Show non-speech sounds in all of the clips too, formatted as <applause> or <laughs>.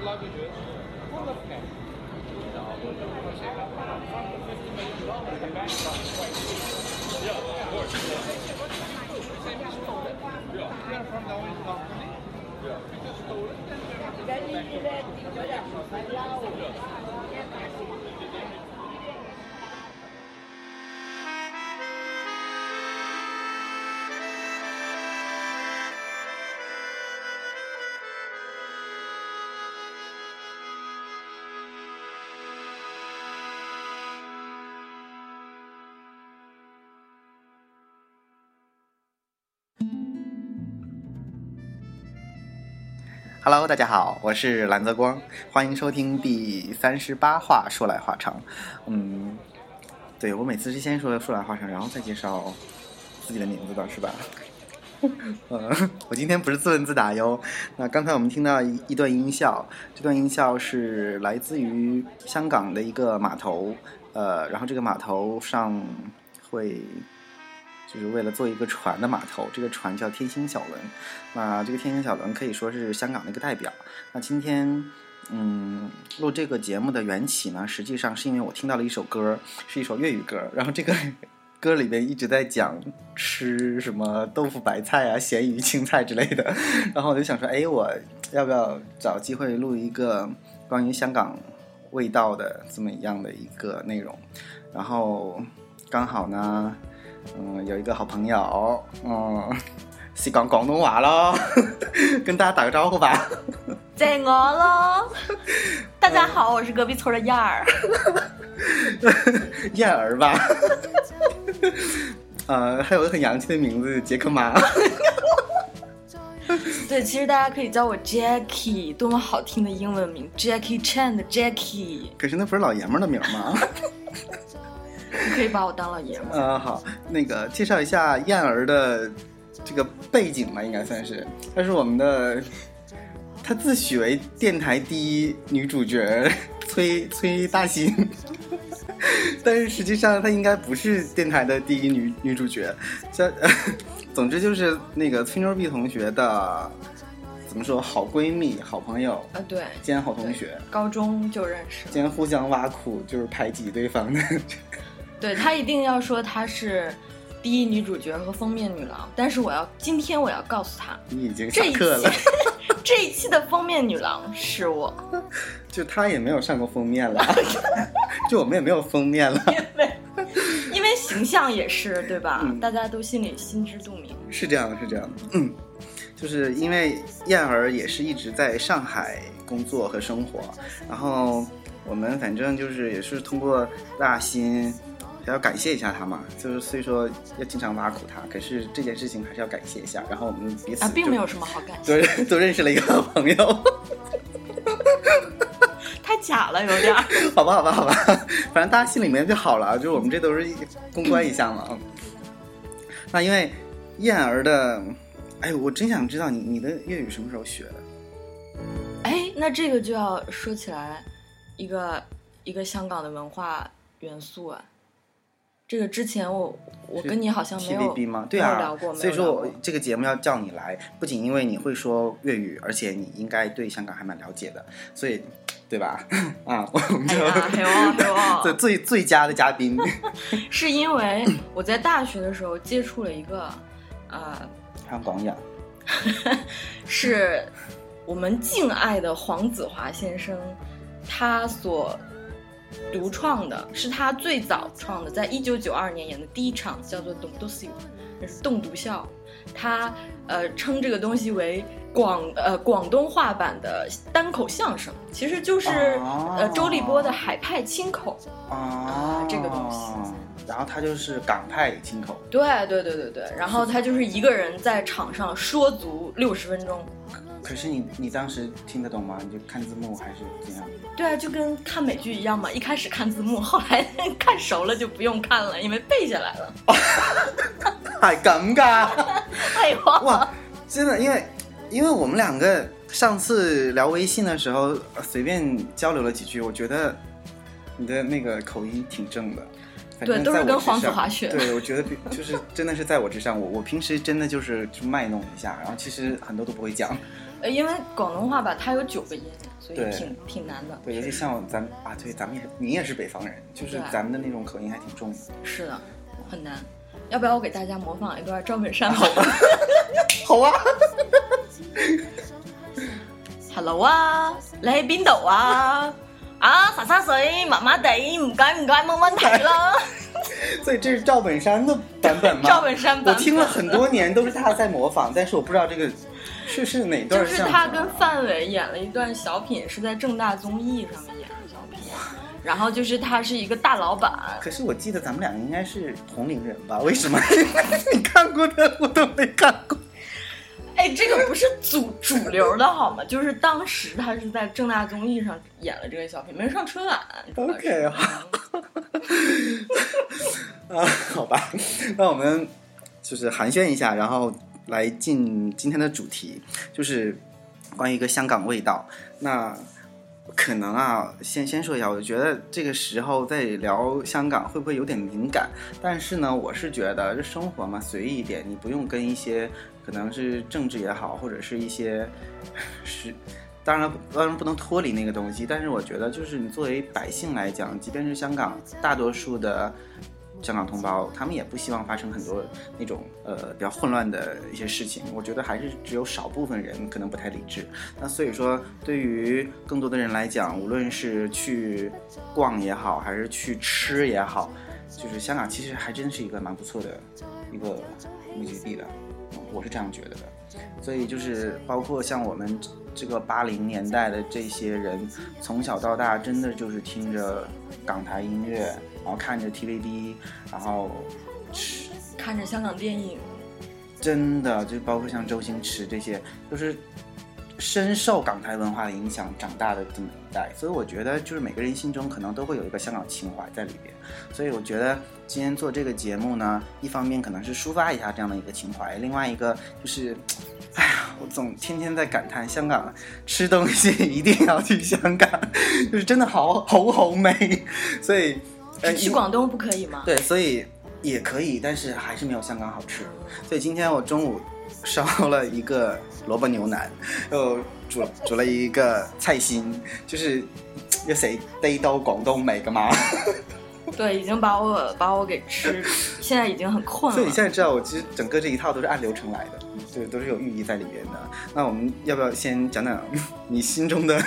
luggages full of cash. Yeah, of course. Yeah. from the own company. Ja, We just stole it. Then we let it go. Allow. 喽，大家好，我是蓝泽光，欢迎收听第三十八话说来话长。嗯，对我每次是先说说来话长，然后再介绍自己的名字的，是吧？嗯，<laughs> 我今天不是自问自答哟。那刚才我们听到一一段音效，这段音效是来自于香港的一个码头，呃，然后这个码头上会就是为了做一个船的码头，这个船叫天星小轮。那这个天星小轮可以说是香港的一个代表。那今天，嗯，录这个节目的缘起呢，实际上是因为我听到了一首歌，是一首粤语歌，然后这个歌里边一直在讲吃什么豆腐白菜啊、咸鱼青菜之类的，然后我就想说，哎，我要不要找机会录一个关于香港味道的这么一样的一个内容？然后刚好呢，嗯，有一个好朋友，嗯，<laughs> 是讲广东话咯，<laughs> 跟大家打个招呼吧。在我咯！<laughs> 大家好，我是隔壁村的燕儿。燕儿吧，呃，还有个很洋气的名字杰克马。对，其实大家可以叫我 Jackie，多么好听的英文名，Jackie Chan 的 Jackie。可是那不是老爷们儿的名儿吗？你可以把我当老爷们儿。呃，好，那个介绍一下燕儿的这个背景吧，应该算是，她是我们的，她自诩为电台第一女主角崔崔大新，<laughs> 但是实际上她应该不是电台的第一女女主角，这 <laughs> 总之就是那个崔妞碧同学的怎么说好闺蜜、好朋友啊，对，兼好同学，高中就认识了。兼互相挖苦，就是排挤对方的。<laughs> 对她一定要说她是第一女主角和封面女郎，但是我要今天我要告诉她，你已经下这一期课了。<laughs> 这一期的封面女郎是我，<laughs> 就他也没有上过封面了，<laughs> 就我们也没有封面了，因为因为形象也是对吧？嗯大家都心里心知肚明。是这样的，是这样的，嗯，就是因为燕儿也是一直在上海工作和生活，然后我们反正就是也是通过大新。还要感谢一下他嘛，就是虽说要经常挖苦他，可是这件事情还是要感谢一下。然后我们彼此啊，并没有什么好感谢，都 <laughs> 都认识了一个好朋友。<laughs> 太假了，有点儿。好吧，好吧，好吧，反正大家心里面就好了，就是我们这都是公关一下嘛。嗯那因为燕儿的，哎，我真想知道你你的粤语什么时候学的？哎，那这个就要说起来一个一个香港的文化元素啊。这个之前我我跟你好像没有 TVB 吗？对没有啊聊过，，没所以说我这个节目要叫你来，不仅因为你会说粤语，而且你应该对香港还蛮了解的，所以对吧？<laughs> 啊，我们就、哎呀，<laughs> 嘿哦嘿最哦，最最佳的嘉宾，<laughs> 是因为我在大学的时候接触了一个，呃，香港人。是我们敬爱的黄子华先生，他所独创的，是他最早创的，在一九九二年演的第一场叫做《董都秀》，那是栋笃笑。他呃称这个东西为广呃广东话版的单口相声，其实就是、哦呃周立波的海派清口。啊这个东西然后他就是港派清口，对对对对对，然后他就是一个人在场上说足六十分钟。可是你你当时听得懂吗？你就看字幕还是怎样？对啊，就跟看美剧一样嘛，一开始看字幕，后来 <laughs> 看熟了就不用看了，因为背下来了。係咁噶？废话，哇，真的，因为因为我们两个上次聊微信的时候呃随便交流了几句，我觉得你的那个口音挺正的。对都是跟在我之上皇子滑雪对，我觉得比就是真的是在我之上。我我平时真的就是就卖弄一下，然后其实很多都不会讲。呃，因为广东话吧，它有九个音，所以挺挺难的。对，尤其像咱啊，对，咱们也你也是北方人，就是咱们的那种口音还挺重的。是的，很难。要不要我给大家模仿一段赵本山好吧 <laughs> 好啊？<laughs> Hello 啊，你喺邊度啊？啊，十三歲，麻麻地，唔該唔該，冇問題啦。<laughs> 所以这是赵本山的版本吗？赵本山版本我听了很多年都是他在模仿，但是我不知道这个是是哪段就是他跟范伟演了一段小品，是在正大综艺上面演的小品。然后就是他是一个大老板，可是我记得咱们两个应该是同龄人吧？为什么 <laughs> 你看过的我都没看过？哎，这个不是主主流的好吗？就是当时他是在正大综艺上演了这个小品，没上春晚。OK，<laughs> 啊啊，好吧，那我们就是寒暄一下，然后来进今天的主题，就是关于一个香港味道。那可能啊，先先说一下，我觉得这个时候在聊香港会不会有点敏感？但是呢，我是觉得这生活嘛，随意一点，你不用跟一些可能是政治也好，或者是一些是。当然，当然不能脱离那个东西，但是我觉得，就是你作为百姓来讲，即便是香港大多数的香港同胞，他们也不希望发生很多那种呃比较混乱的一些事情。我觉得还是只有少部分人可能不太理智。那所以说，对于更多的人来讲，无论是去逛也好，还是去吃也好，就是香港其实还真是一个蛮不错的一个目的地的，我是这样觉得的。所以就是包括像我们这个八零年代的这些人，从小到大真的就是听着港台音乐，然后看着 TVB，然后吃看着香港电影，真的就包括像周星驰这些，就是深受港台文化的影响长大的这么一代，所以我觉得就是每个人心中可能都会有一个香港情怀在里边。所以我觉得今天做这个节目呢，一方面可能是抒发一下这样的一个情怀，另外一个就是，哎呀，我总天天在感叹香港吃东西 <laughs> 一定要去香港，就是真的好好好美，所以。呃去广东不可以吗？对，所以也可以，但是还是没有香港好吃。所以今天我中午烧了一个萝卜牛腩，又煮煮了一个菜心，就是有谁逮到广东美个嘛？<laughs> 对，已经把我把我给吃，现在已经很困了所以你。现在知道，我其实整个这一套都是按流程来的，对，都是有寓意在里边的。那我们要不要先讲讲你心中的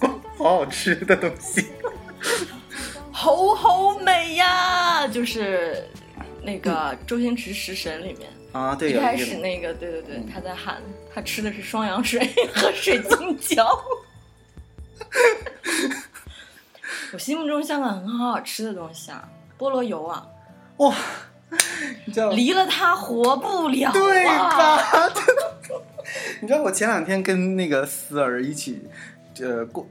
<laughs> 好好吃的东西？好好美呀！就是那个周星驰《食神》里面，啊，对，一开始那个，对对对嗯，他在喊他吃的是双氧水 <laughs> 和水晶胶。我心目中香港很好吃的东西啊，菠萝油啊，哇，你知道离了它活不了、啊，对吧？<laughs> 你知道我前两天跟那个思儿一起，呃，过，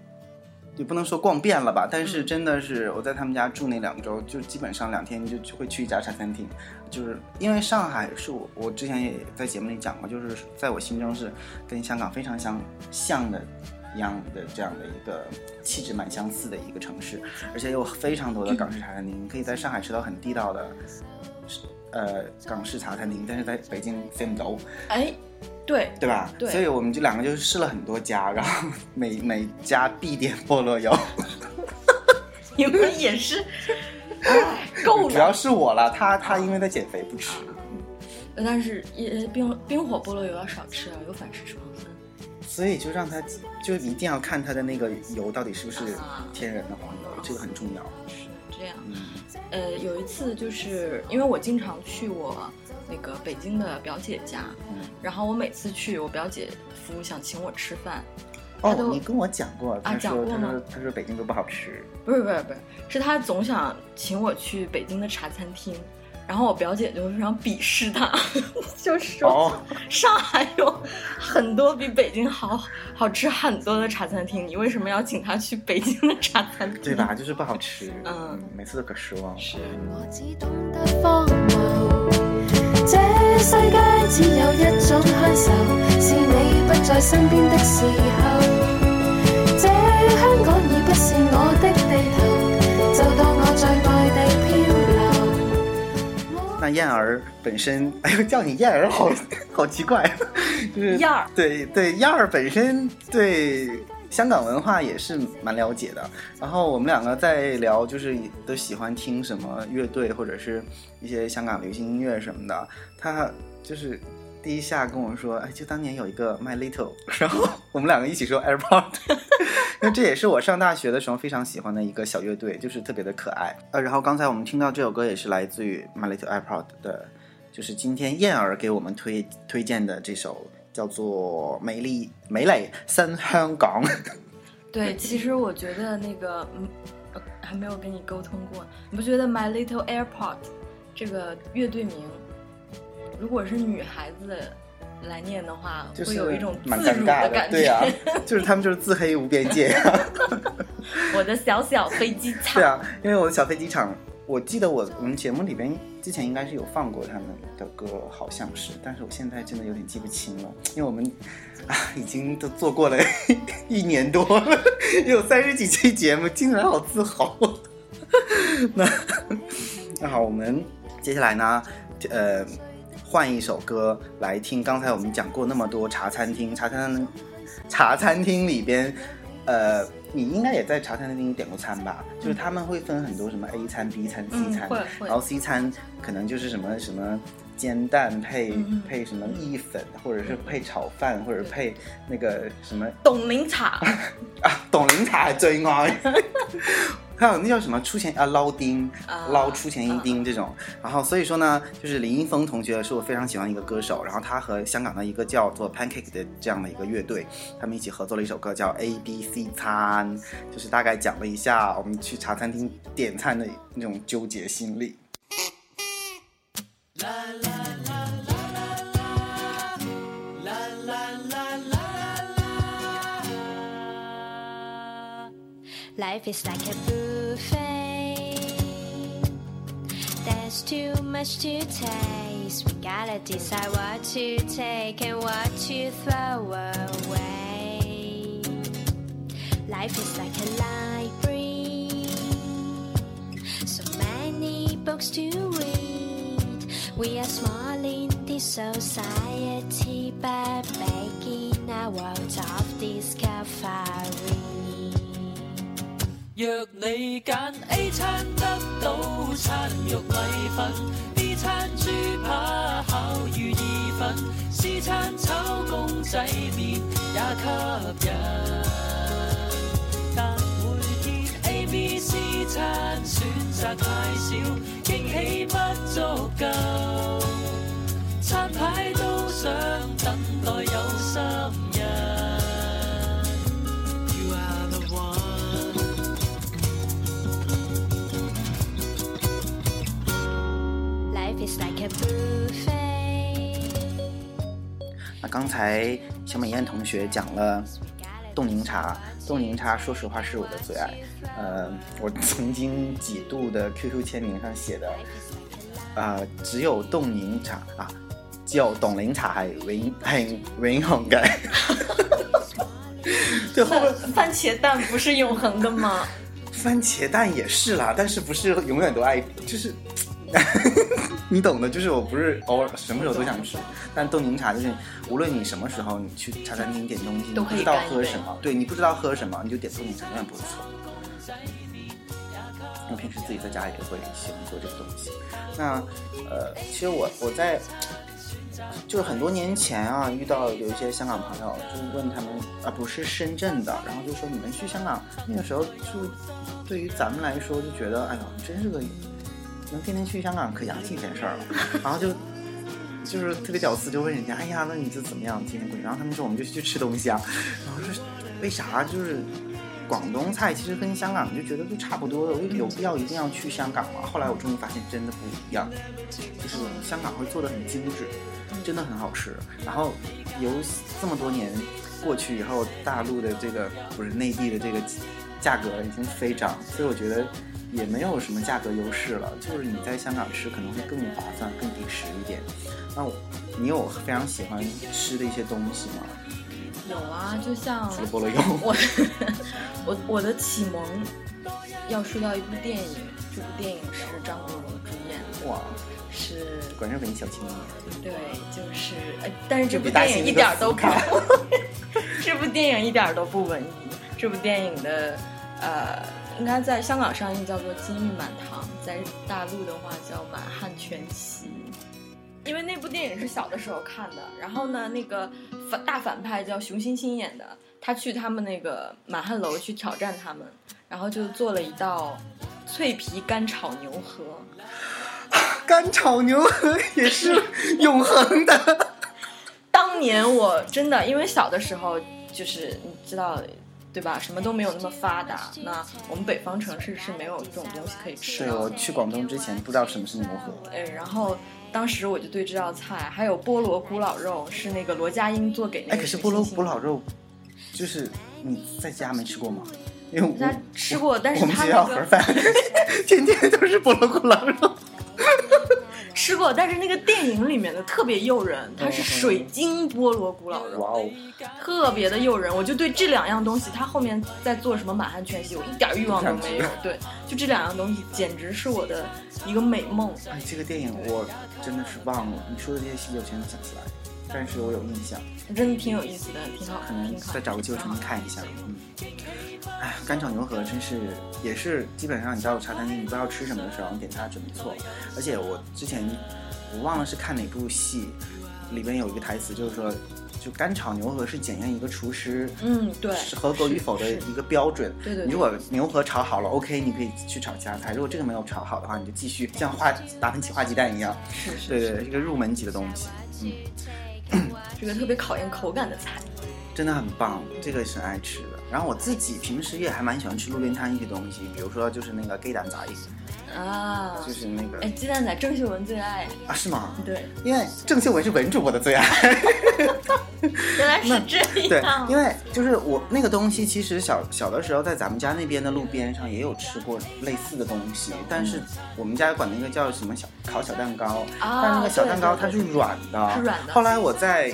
也不能说逛遍了吧，但是真的是我在他们家住那两周，就基本上两天就就会去一家茶餐厅，就是因为上海是我我之前也在节目里讲过，就是在我心中是跟香港非常相像的。一样的这样的一个气质蛮相似的一个城市，而且有非常多的港式茶餐厅，你可以在上海吃到很地道的，呃，港式茶餐厅，但是在北京 same 都，哎，对，对吧？对所以我们就两个就试了很多家，<laughs> 然后每每家必点菠萝油，<laughs> 你们也是，哎，够主要。是我了，他他因为在减肥不吃，但是也冰冰火菠萝油要少吃啊，有反式脂肪酸。所以就让他就一定要看他的那个油到底是不是啊天然的黄油，这个很重要。是这样。嗯呃，有一次就是因为我经常去我那个北京的表姐家，嗯。然后我每次去，我表姐夫想请我吃饭，他哦，都你跟我讲过，他说他讲过吗说他说北京都不好吃，不是不是不是，是他总想请我去北京的茶餐厅，然后我表姐就非常鄙视他，<laughs> 就说哦，上海有很多比北京好好吃很多的茶餐厅，你为什么要请他去北京的茶餐厅？对吧？就是不好吃，嗯每次都可失望。是。我只懂得荒謬，這世界只有一種享受，是你不在身邊的時候。這香港已不是我的地頭，就當我在外地漂流。那燕儿本身，<laughs> 哎呦，叫你燕儿好 <laughs> 好奇怪，就是燕儿对对，燕儿本身对香港文化也是蛮了解的。然后我们两个在聊，就是都喜欢听什么乐队或者是一些香港流行音乐什么的。他就是第一下跟我说，哎，就当年有一个 My Little，<laughs> 然后我们两个一起说 AirPod。<laughs> 因为这也是我上大学的时候非常喜欢的一个小乐队，就是特别的可爱。呃，然后刚才我们听到这首歌也是来自于 My Little AirPod 的，就是今天燕儿给我们推推荐的这首叫做《美丽美丽新香港》。对，其实我觉得那个，嗯，呃还没有跟你沟通过，你不觉得 My Little Airport 这个乐队名，如果是女孩子来念的话，就是会有一种蛮自辱尴尬感觉。对呀、<laughs> 就是他们就是自黑无边界。我的小小飞机场。对啊，因为我的小飞机场，我记得我我们节目里边之前应该是有放过他们的歌，好像是，但是我现在真的有点记不清了，因为我们啊已经都做过了 <laughs> 一年多了，有三十几期节目，听起来好自豪。<laughs> 那那好，我们接下来呢，呃，换一首歌来听。刚才我们讲过那么多茶餐厅，茶餐茶餐厅里边，呃，你应该也在茶餐厅点过餐吧？就是他们会分很多什么 A 餐、B 餐、C 嗯餐，然后 C 餐可能就是什么什么煎蛋配、嗯配什么意粉，或者是配炒饭，或者配那个什么董林茶，<laughs> 啊，董林茶係最愛。<laughs> 还有那叫什么出钱啊捞丁啊捞出钱一丁这种，然后所以说呢，就是林一峰同学是我非常喜欢的一个歌手，然后他和香港的一个叫做 Pancake 的这样的一个乐队，他们一起合作了一首歌叫 A B C 餐，就是大概讲了一下我们去茶餐厅点餐的那种纠结心理。Life is like a There's too much to taste. We gotta decide what to take and what to throw away. Life is like a library. So many books to read. We are small in this society, but making in a world of discovery. 若你揀 A 餐得到餐肉米粉，B 餐豬扒烤鱼意粉，C 餐炒公仔麵也吸引。但每天 A、B、C 餐選擇太少，惊喜不足夠，餐牌都想等待有心 Life is like a buffet. 那刚才小美艳同学讲了冻柠茶，冻柠茶说实话是我的最爱。呃，我曾经几度的 QQ 签名上写的，呃，只有冻柠茶啊，只有凍檸茶係永係永恆嘅。<laughs> 对，后面番茄蛋不是永恒的吗？<laughs> 番茄蛋也是啦，但是不是永远都爱，就是 <laughs> 你懂的，就是我不是偶尔什么时候都想吃，但冻柠茶就是无论你什么时候你去茶餐厅点东西，你不知道喝什么，对你不知道喝什么，你就点冻柠茶永远不会错。我平时自己在家也会喜欢做这个东西。那呃，其实我我在就是很多年前啊，遇到有一些香港朋友，就问他们啊，不是深圳的，然后就说你们去香港那个时候，就对于咱们来说就觉得，哎呦，真是个能天天去香港可洋气一件事儿了，然后就。就是特别屌丝，就问人家，哎呀，那你这怎么样？天天过去？然后他们说我们就去吃东西啊，然后说为啥？就是广东菜其实跟香港就觉得都差不多的，我有必要一定要去香港吗？后来我终于发现真的不一样，就是香港会做的很精致，真的很好吃。然后由这么多年过去以后，大陆的这个不是内地的这个价格已经飞涨，所以我觉得也没有什么价格优势了，就是你在香港吃可能会更划算、更抵食一点。那我你有非常喜欢吃的一些东西吗？有啊，就像除了菠萝油，我 <laughs> 我我的启蒙要说到一部电影，这部电影是张国荣主演的，哇，是果然是文艺小青年。对，就是，呃，但是 <laughs> 这部电影一点都不，这部电影一点都不文艺。这部电影的，呃，应该在香港上映叫做《金玉满堂》，在大陆的话叫《满汉全席》。因为那部电影是小的时候看的，然后呢，那个反大反派叫熊欣欣演的，他去他们那个满汉楼去挑战他们，然后就做了一道脆皮干炒牛河。<laughs> 干炒牛河也是永恒的。当年我真的因为小的时候就是你知道。对吧？什么都没有那么发达，那我们北方城市是没有这种东西可以吃对的。我去广东之前不知道什么是牛河，哎，然后当时我就对这道菜，还有菠萝咕老肉，是那个罗家英做给那哎，个。可是菠萝咕老，肉，就是你在家没吃过吗？因为我家吃过，但是我们学校盒饭 <laughs> 天天都是菠萝咕老肉。吃过，但是那个电影里面的特别诱人，它是嗯水晶菠萝咕老肉，哇哦，特别的诱人。我就对这两样东西，它后面在做什么满汉全席，我一点欲望都没有。对，就这两样东西，简直是我的一个美梦。哎，这个电影我真的是忘了，你说的这些细节我全都想起来，但是我有印象，真的挺有意思的，挺好，可能再。找个机会重新看一下。嗯，哎，干炒牛河真是也是基本上你到茶餐厅你不知道吃什么的时候，你点它准没错。而且我之前我忘了是看哪部戏，里边有一个台词就是说，就干炒牛河是检验一个厨师嗯，对，是合格与否的一个标准。对对对如果牛河炒好了，OK，你可以去炒其他菜。如果这个没有炒好的话，你就继续像画达芬奇画鸡蛋一样。是是对对，一个入门级的东西，嗯，这个特别考验口感的菜。真的很棒，这个是爱吃的。然后我自己平时也还蛮喜欢吃路边摊一些东西，比如说就是那个鸡蛋仔，啊，就是那个哎，鸡蛋仔郑秀文最爱。啊是吗？对，因为郑秀文是文主播的最爱。原来是这样对样。，因为就是我那个东西，其实小小的时候在咱们家那边的路边上也有吃过类似的东西，但是我们家管那个叫什么小烤小蛋糕，啊但那个小蛋糕它是软的，是软的后来我在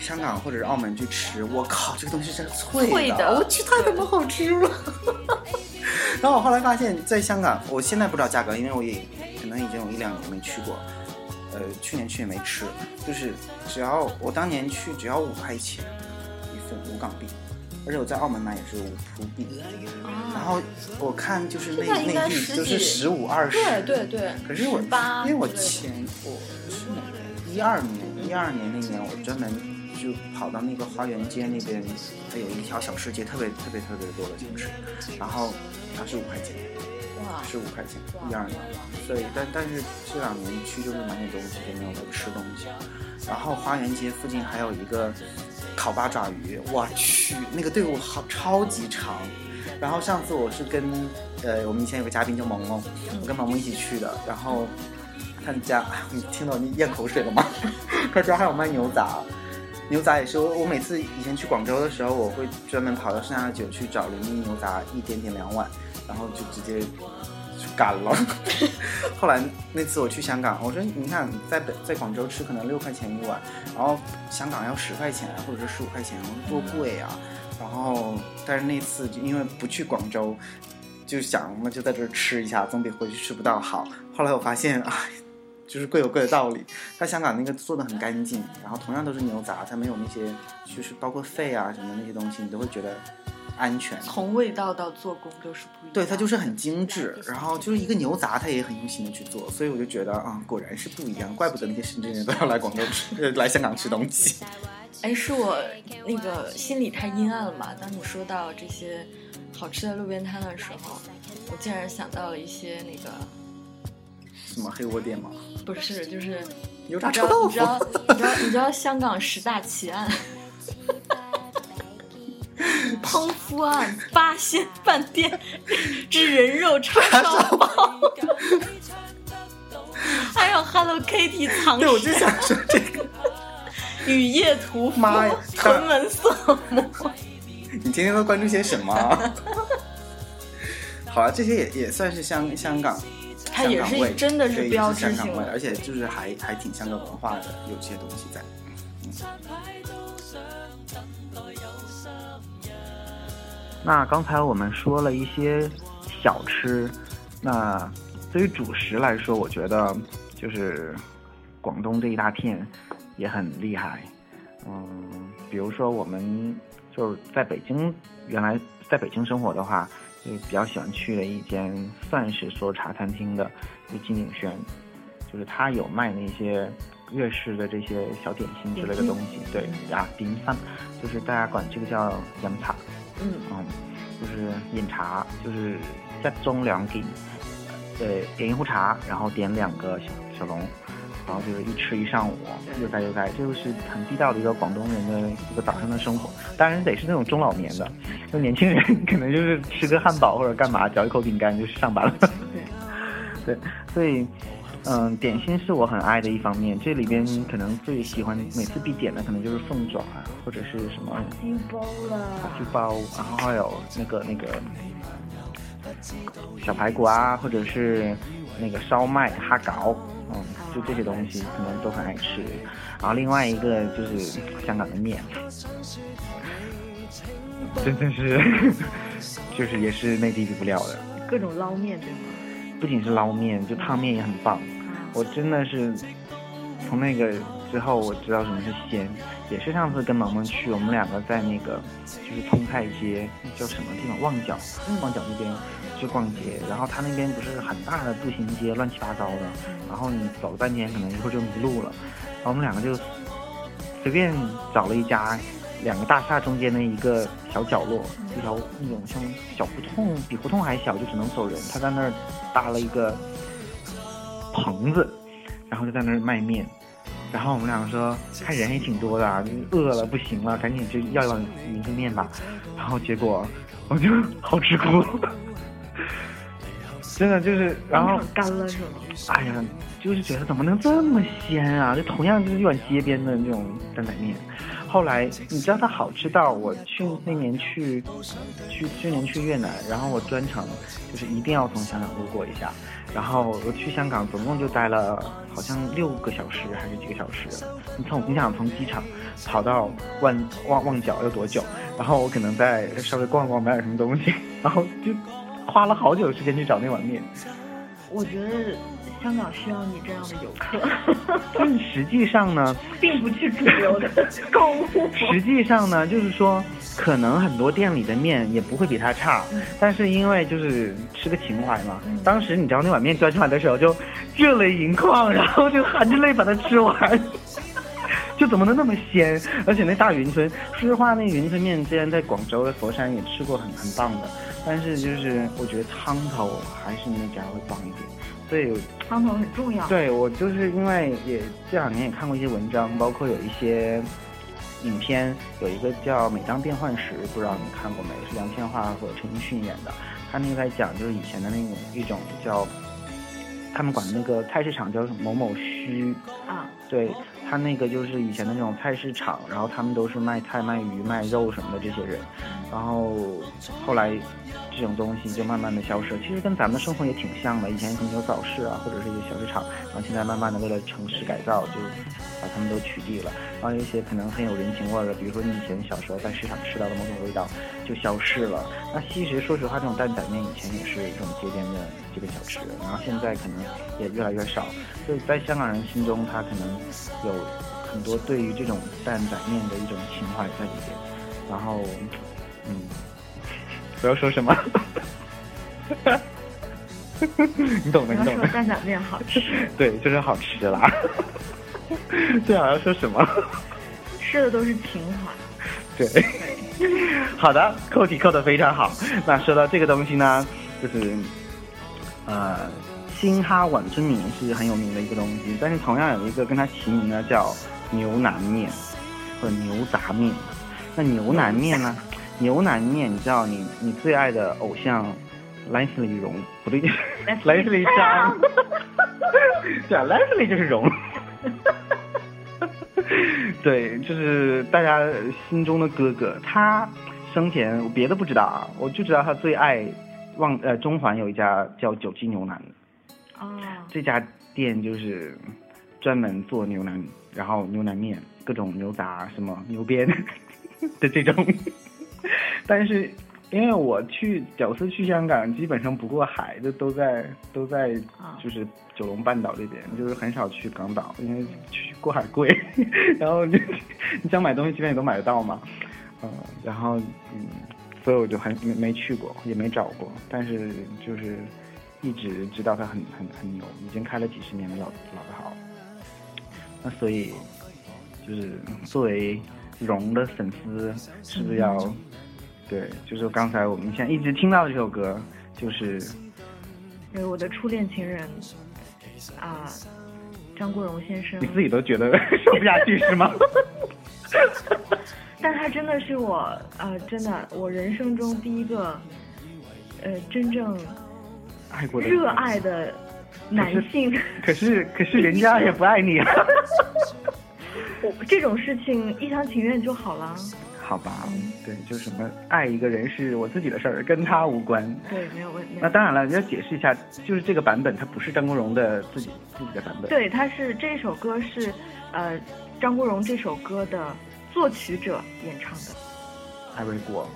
香港或者是澳门去吃，我靠，这个东西真是脆的，脆的我去太他妈好吃了。<laughs> 然后我后来发现，在香港，我现在不知道价格，因为我也可能已经有一两年没去过。呃，去年去也没吃，就是只要我当年去只要五块钱一份五港币，而且我在澳门买也是五葡币，然后我看就是内内地就是十五二十，对对对，可是我因为我前我是哪年？一二年，一二年那年我专门就跑到那个花园街那边，它有一条小吃街，特别特别特别多的小吃，然后它是五块钱，哇，十五块钱，一二年，所以但但是这两年去就是买点东西，就没有在吃东西。然后花园街附近还有一个烤八爪鱼，我去，那个队伍好超级长。然后上次我是跟呃我们以前有个嘉宾叫萌萌，我跟萌萌一起去的，然后他们家，哎 <laughs> 你听到你咽口水了吗？他家还有卖牛杂。牛杂也是我，我每次以前去广州的时候，我会专门跑到上下九去找零零牛杂，一点点两碗，然后就直接就干了。<laughs> <laughs> 后来那次我去香港，我说你看在北在广州吃可能六块钱一碗，然后香港要十块钱或者是十五块钱，多贵啊。然后但是那次就因为不去广州，就想那就在这儿吃一下，总比回去吃不到好。后来我发现，哎。就是贵有贵的道理，它香港那个做的很干净，然后同样都是牛杂，它没有那些就是包括肺啊什么那些东西，你都会觉得安全。从味道到做工都是不一样。对，它就是很精致，然后就是一个牛杂，它也很用心的去做，所以我就觉得啊、果然是不一样，怪不得那些深圳人都要来广州吃，<laughs> 呃来香港吃东西。<laughs> 哎，是我那个心里太阴暗了嘛？当你说到这些好吃的路边摊的时候，我竟然想到了一些那个，什么黑窝店吗？不是，就是油炸你知道臭豆腐你知。道你知道你知道香港十大奇案 <laughs> <laughs> 烹夫案、八仙饭店之人肉叉烧包，还有 Hello Kitty 藏对，我就、想说这个，雨夜屠夫妈呀、屯门色魔。<laughs> 你天天都关注些什么啊？好啊，这些也也算是香香港，它也是真的是标志性的而且就是还还挺像个文化的，有些东西在。那刚才我们说了一些小吃，那对于主食来说，我觉得就是广东这一大片也很厉害。嗯，比如说我们就是在北京，原来在北京生活的话，就比较喜欢去的一间算是说茶餐厅的，就金鼎轩，就是他有卖那些粤式的这些小点心之类的东西。对呀，点饭，就是大家管这个叫饮茶。嗯嗯，就是饮茶，就是一盅两件，呃，点一壶茶，然后点两个小小笼，然后就是一吃一上午，悠哉悠哉，这就是很地道的一个广东人的一个早上的生活。当然得是那种中老年的，就年轻人 <laughs> 可能就是吃个汉堡或者干嘛，嚼一口饼干就上班了。<laughs> 对，所以。嗯，点心是我很爱的一方面。这里边可能最喜欢每次必点的，可能就是凤爪啊，或者是什么鸡包了，鸡包，然后还有那个那个小排骨啊，或者是那个烧麦哈搞，嗯，就这些东西可能都很爱吃。然后另外一个就是香港的面，真的是，就是也是内地比不了的。各种捞面对吗？不仅是捞面，就汤面也很棒。我真的是从那个之后，我知道什么是鲜。也是上次跟萌萌去，我们两个在那个就是通泰街，叫什么地方？旺角，旺角那边去逛街。然后他那边不是很大的步行街，乱七八糟的。然后你走了半天，可能一会儿就迷路了。然后我们两个就随便找了一家。两个大厦中间的一个小角落，一条那种像小胡同，比胡同还小，就只能走人。他在那儿搭了一个棚子，然后就在那儿卖面。然后我们两个说，看人也挺多的啊，饿了不行了，赶紧就要一碗云吞面吧。然后结果我就好吃哭，<laughs> 真的就是，然后干了是吗？哎呀，就是觉得怎么能这么鲜啊？就同样就是一碗街边的那种担仔面。后来你知道它好吃到我去那年去，去去年去越南，然后我专程就是一定要从香港路过一下，然后我去香港总共就待了好像六个小时还是几个小时，你从你想从机场跑到旺旺旺角要多久？然后我可能再稍微逛逛买点什么东西，<laughs> 然后就花了好久时间去找那碗面。我觉得。香港需要你这样的游客，但实际上呢，<laughs> 并不去主流的购物。实际上呢，就是说，可能很多店里的面也不会比它差，但是因为就是吃个情怀嘛。当时你知道那碗面端出来的时候，就热泪盈眶，然后就含着泪把它吃完，<laughs> 就怎么能那么鲜？而且那大云吞，说实话，那云吞面之前在广州的佛山也吃过，很很棒的。但是就是我觉得汤头还是那家会棒一点。所以，汤头很重要。对我就是因为也这两年也看过一些文章，包括有一些影片，有一个叫《每当变幻时》，不知道你看过没？是杨千嬅和陈奕迅演的。他那个在讲就是以前的那种一种叫，他们管那个菜市场叫某某墟啊。对他那个就是以前的那种菜市场，然后他们都是卖菜、卖鱼、卖肉什么的这些人，然后后来。这种东西就慢慢的消失，其实跟咱们的生活也挺像的。以前可能有早市啊，或者是一些小市场，然后现在慢慢的为了城市改造，就把他们都取缔了。然后一些可能很有人情味的，比如说你以前小时候在市场吃到的某种味道，就消失了。那其实说实话，这种担仔面以前也是一种街边的这个小吃，然后现在可能也越来越少。所以在香港人心中，他可能有很多对于这种蛋仔面的一种情怀在里边。然后，嗯。不要说什么，<laughs> 你懂的，你懂的。蛋仔面好吃。<laughs> 对，就是好吃啦。<laughs> 最好要说什么？吃的都是情怀。对。好的，扣题扣的非常好。那说到这个东西呢，就是呃，新哈碗春米是很有名的一个东西，但是同样有一个跟它齐名的叫牛腩面或者牛杂面。那牛腩面呢？牛腩面，你知道你你最爱的偶像，Leslie 荣不对，Leslie 张，<laughs> 对啊，Leslie 就是荣，<laughs> 对，就是大家心中的哥哥。他生前我别的不知道啊，我就知道他最爱望呃中环有一家叫九记牛腩，哦，这家店就是专门做牛腩，然后牛腩面，各种牛杂什么牛鞭 <laughs> 的这种。但是因为我去屌丝去香港，基本上不过海，就都在都在啊就是九龙半岛这边，就是很少去港岛，因为去过海贵，<laughs> 然后就 <laughs> 你想买东西基本也都买得到嘛，嗯，然后嗯，所以我就很没没去过，也没找过，但是就是一直知道它很很很牛，已经开了几十年的老老字号，那所以就是作为荣的粉丝，是不是要？对，就是刚才我们现在一直听到的这首歌，就是呃，我的初恋情人啊，张国荣先生你，自己都觉得 <laughs> 说不下去是吗？<laughs> 但他真的是我呃，真的我人生中第一个呃真正爱过的热爱的男性。可是可是人家也不爱你啊。<laughs> 我这种事情一厢情愿就好了。好吧，对，就是什么爱一个人是我自己的事儿，跟他无关。对，没有问题。那当然了，要解释一下，就是这个版本它不是张国荣的自己自己的版本。对，他是这首歌是呃张国荣这首歌的作曲者演唱的。艾瑞国，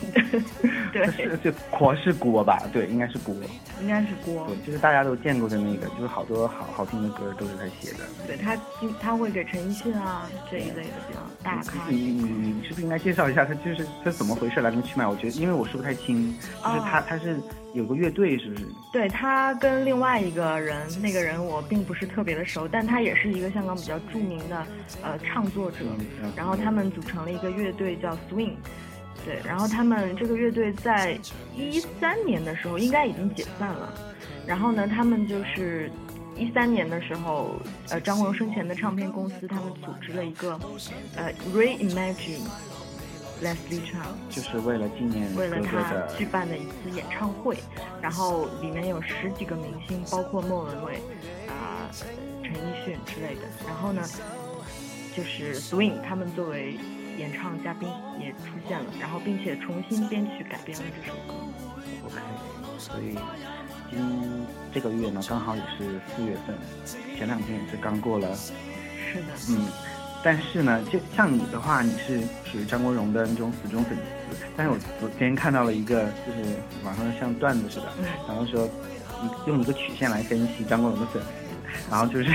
<laughs> 对，是这国是锅吧？对，应该是锅。应该是郭。对，就是大家都见过的那个，就是好多好好听的歌都是他写的。对他经他会给陈奕迅啊这一类的比较大咖。你你你你是不是应该介绍一下他就是他怎么回事来龙去脉？我觉得因为我说不太清，就是他、哦他是有个乐队是不是？对他跟另外一个人，那个人我并不是特别的熟，但他也是一个香港比较著名的呃唱作者。嗯然后他们组成了一个乐队叫 Swing，对，然后他们这个乐队在一三年的时候应该已经解散了，然后呢，他们就是一三年的时候，呃，张国荣生前的唱片公司他们组织了一个呃 Reimagine Leslie Cheung。就是为了纪念哥为了他举办的一次演唱会，然后里面有十几个明星，包括莫文蔚、啊、陈奕迅之类的。然后呢，就是 Swing 他们作为演唱嘉宾也出现了，然后并且重新编曲改编了这首歌。OK，所以今这个月呢刚好也是四月份，前两天也是刚过了，是的，嗯。但是呢，就像你的话，你是属于张国荣的那种死忠粉丝。但是我昨天看到了一个，就是网上像段子似的，嗯然后说用一个曲线来分析张国荣的粉丝，然后就是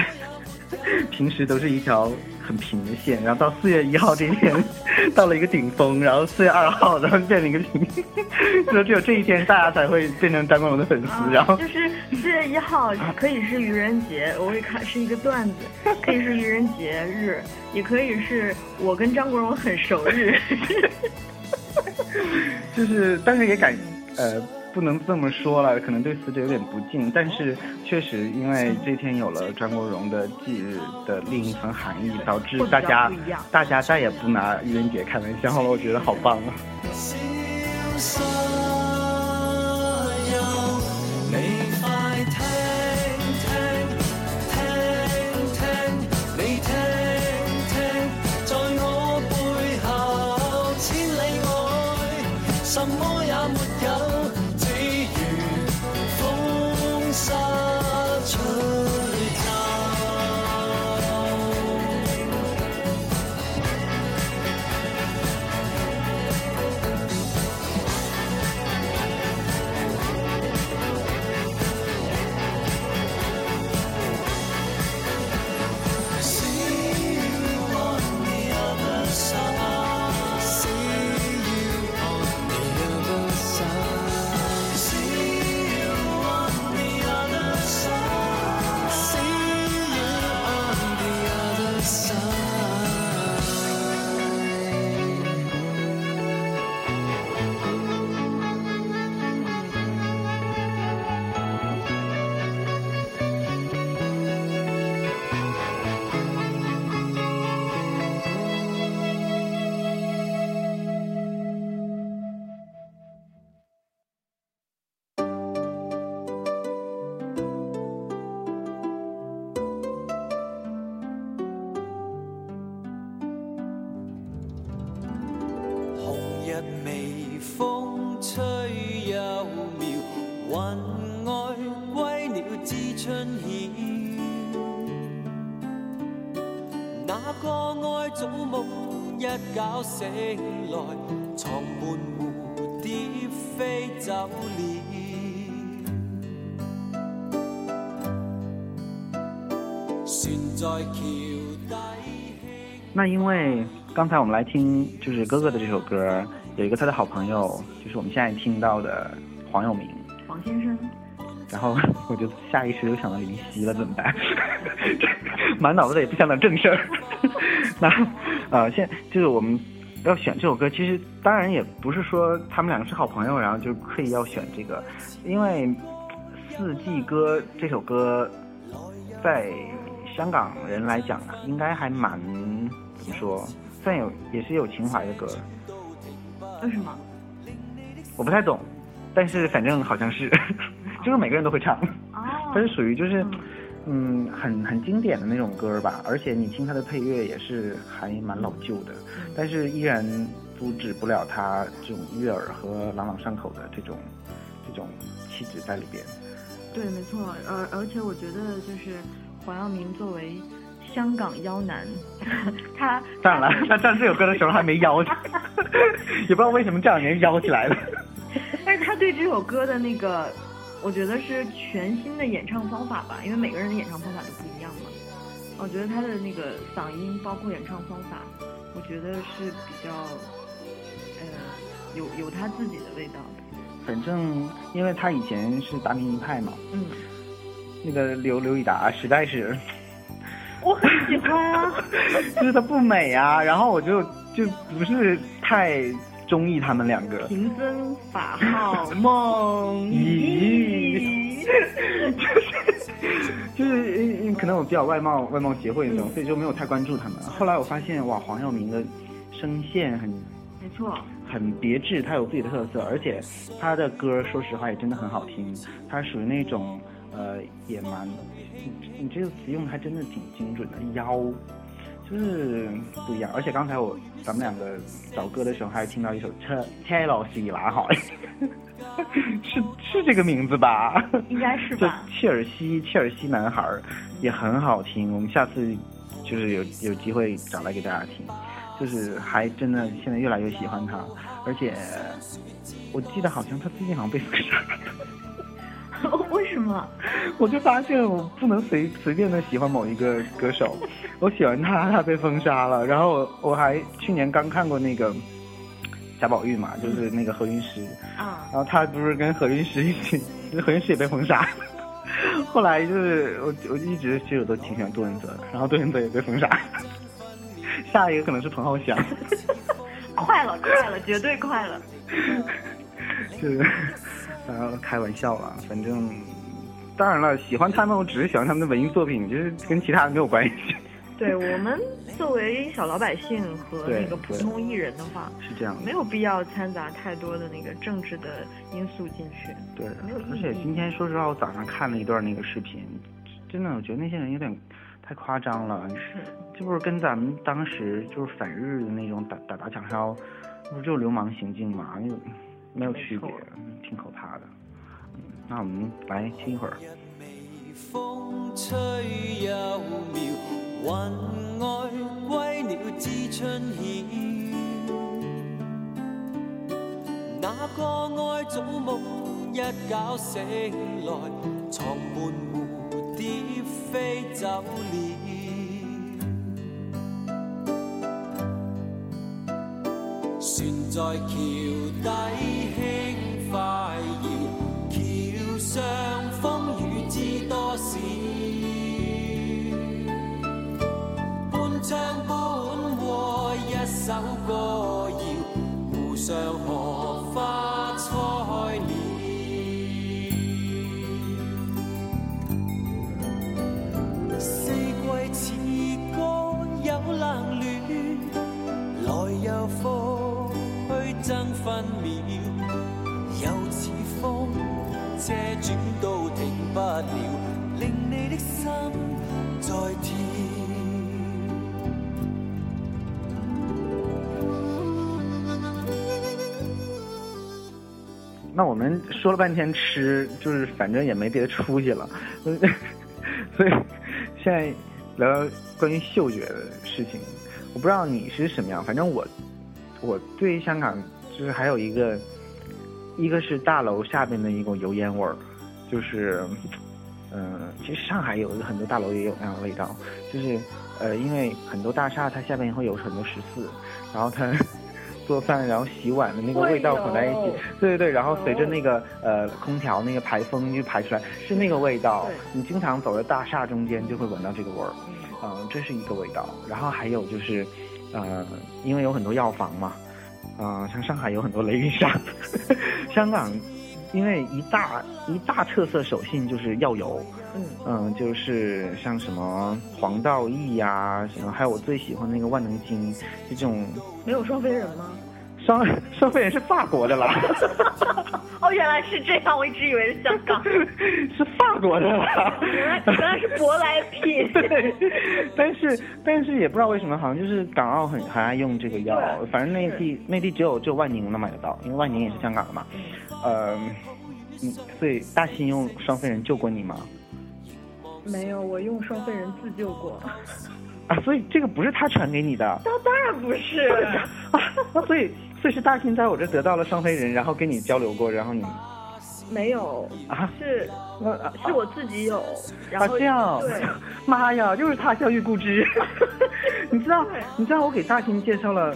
<laughs> 平时都是一条很平的线，然后到四月一号这一天到了一个顶峰，然后四月二号然后变成一个平，<laughs> 说只有这一天大家才会变成张国荣的粉丝，啊然后就是四月一号 <laughs> 可以是愚人节，我会看是一个段子，可以是愚人节日，也可以是我跟张国荣很熟日。就是，但是也感，呃，不能这么说了，可能对死者有点不敬，但是确实因为这天有了张国荣的忌日的另一层含义，导致大家大家再也不拿愚人节开玩笑了，我觉得好棒啊！醒來，藏門戶飛走了。船在橋底那因为刚才我们来听就是哥哥的这首歌，有一个他的好朋友，就是我们现在听到的黄耀明，黄先生，然后我就下意识就想到林夕了，怎么办？满脑子也不想点正事儿。那呃，现就是我们要选这首歌，其实当然也不是说他们两个是好朋友，然后就刻意要选这个，因为《四季歌》这首歌在香港人来讲啊，应该还蛮怎么说，算有也是有情怀的歌。为什么？我不太懂，但是反正好像是，<laughs> 就是每个人都会唱。哦 <laughs> 它是属于就是，嗯，很很经典的那种歌吧，而且你听它的配乐也是还蛮老旧的，但是依然阻止不了它这种悦耳和朗朗上口的这种这种气质在里边。对，没错，而而且我觉得就是黄耀明作为香港妖男，<laughs> 他当然了，他唱这首歌的时候还没妖，<laughs> 也不知道为什么这两年妖起来了。但是他对这首歌的那个，我觉得是全新的演唱方法吧，因为每个人的演唱方法都不一样嘛。我觉得他的那个嗓音，包括演唱方法，我觉得是比较，呃，有有他自己的味道的。反正因为他以前是达明一派嘛，嗯，那个刘刘以达实在是。<laughs> 我很喜欢啊。<laughs> 就是他不美啊，然后我就就不是太中意他们两个。贫僧法号孟咦，<laughs> 就是就是可能我比较外貌外貌协会那种，所以就没有太关注他们。后来我发现哇，黄耀明的声线很没错，很别致，他有自己的特色，而且他的歌说实话也真的很好听。他属于那种呃也蛮，你你这个词用的还真的挺精准的，妖，就是不一样。而且刚才我咱们两个找歌的时候还听到一首车车老西拉好，<laughs> 是是这个名字吧？应该是吧？切尔西切尔西男孩儿也很好听，我们下次就是有有机会找来给大家听，就是还真的现在越来越喜欢他，而且我记得好像他最近好像被封杀了，<laughs> 为什么？我就发现我不能随随便的喜欢某一个歌手，我喜欢他，他被封杀了，然后我我还去年刚看过那个贾宝玉嘛，就是那个何韵诗，啊，然后他不是跟何韵诗一起，何韵诗也被封杀。<laughs> 后来就是我我一直其实我都挺喜欢杜汶泽的，然后杜汶泽也被封杀。<laughs> 下一个可能是彭浩翔，快了，快了，绝对快了。就是然后开玩笑啦，反正当然了，喜欢他们我只是喜欢他们的文艺作品，就是跟其他的没有关系。对我们作为小老百姓和那个普通艺人的话，是这样的没。有必要掺杂太多的那个政治的因素进去。对没有意义，而且今天说实话，我早上看了一段那个视频，真的我觉得那些人有点太夸张了，是，这不是跟咱们当时就是反日的那种打打打抢烧，不就流氓行径嘛，没有没有区别挺可怕的。那我们来听一会儿。風吹又妙，雲外歸鳥知春曉。那個愛早夢一覺醒來，床畔蝴蝶飛走了。船在橋底快搖，橋上风雨知多少。半唱半和一首歌谣，湖上荷花開了。那我们说了半天吃，就是反正也没别的出息了，<laughs> 所以现在聊聊关于嗅觉的事情。我不知道你是什么样，反正我我对香港就是还有一个一个是大楼下边的一股油烟味儿，就是，嗯、其实上海有很多大楼也有那样的味道，就是，呃，因为很多大厦它下边会有很多十四，然后它做饭然后洗碗的那个味道混在一起，对对对，然后随着那个呃空调那个排风就排出来，是那个味道。你经常走在大厦中间就会闻到这个味儿，嗯、这是一个味道。然后还有就是，呃，因为有很多药房嘛，啊、像上海有很多雷云山，<laughs> 香港因为一大一大特色手信就是药油，嗯，嗯，就是像什么黄道益呀、什么，还有我最喜欢那个万能金，就这种。没有双飞人吗？双双飞人是法国的啦，<laughs> 哦，原来是这样，我一直以为是香港，<laughs> 是法国的啦。原来原来是舶来品。<laughs> 对，但是但是也不知道为什么，好像就是港澳很很爱用这个药，反正内地内地只有只有万宁能买得到，因为万宁也是香港的嘛。呃，嗯，所以大新用双飞人救过你吗？没有，我用双飞人自救过。啊，所以这个不是他传给你的。当当然不是，啊，那所以所以是大新在我这得到了双飞人，然后跟你交流过，然后你没有，啊，是我啊是我自己有，然啊后这样对，，<laughs> 妈呀，又是他教育故知。<laughs> 你知道你知道我给大新介绍了。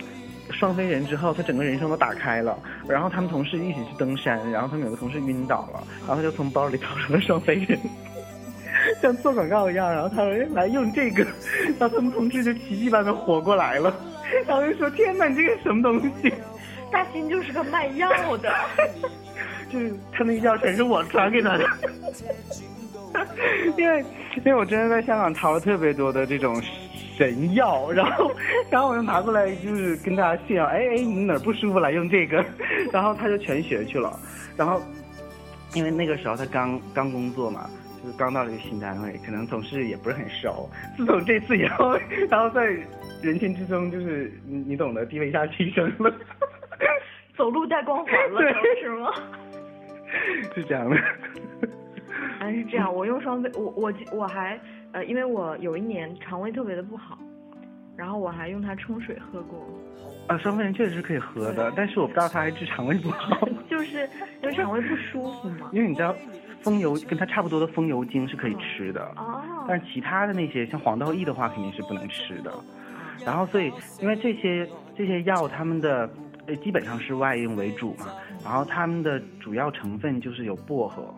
双飞人之后，他整个人生都打开了。然后他们同事一起去登山，然后他们有个同事晕倒了，然后他就从包里掏出了双飞人，<laughs> 像做广告一样。然后他说：“哎来用这个。”然后他们同事就奇迹般的活过来了。然后就说：“天哪，你这个什么东西？”大新就是个卖药的。<laughs> 就是他那个药全是我传给他的，<laughs> 因为因为我真的在香港淘了特别多的这种神药，然后 <laughs> 然后我就拿过来就是跟大家炫耀，哎哎你哪儿不舒服来用这个，然后他就全学去了，然后因为那个时候他刚刚工作嘛。就是刚到了一个新单位，可能同事也不是很熟。自从这次以后，然后在人群之中，就是你你懂得，地位一下提升了。<laughs> 走路带光环了，对是吗？<laughs> 是这样的。还是这样，我用双倍，我我我还呃，因为我有一年肠胃特别的不好，然后我还用它冲水喝过，啊，双倍人确实是可以喝的，但是我不知道它还治肠胃不好。<laughs> 就是因为肠胃不舒服嘛。因为你知道，风油跟它差不多的风油精是可以吃的，哦，但是其他的那些像黄豆益的话肯定是不能吃的。然后所以因为这些这些药，它们的呃基本上是外用为主嘛，然后它们的主要成分就是有薄荷。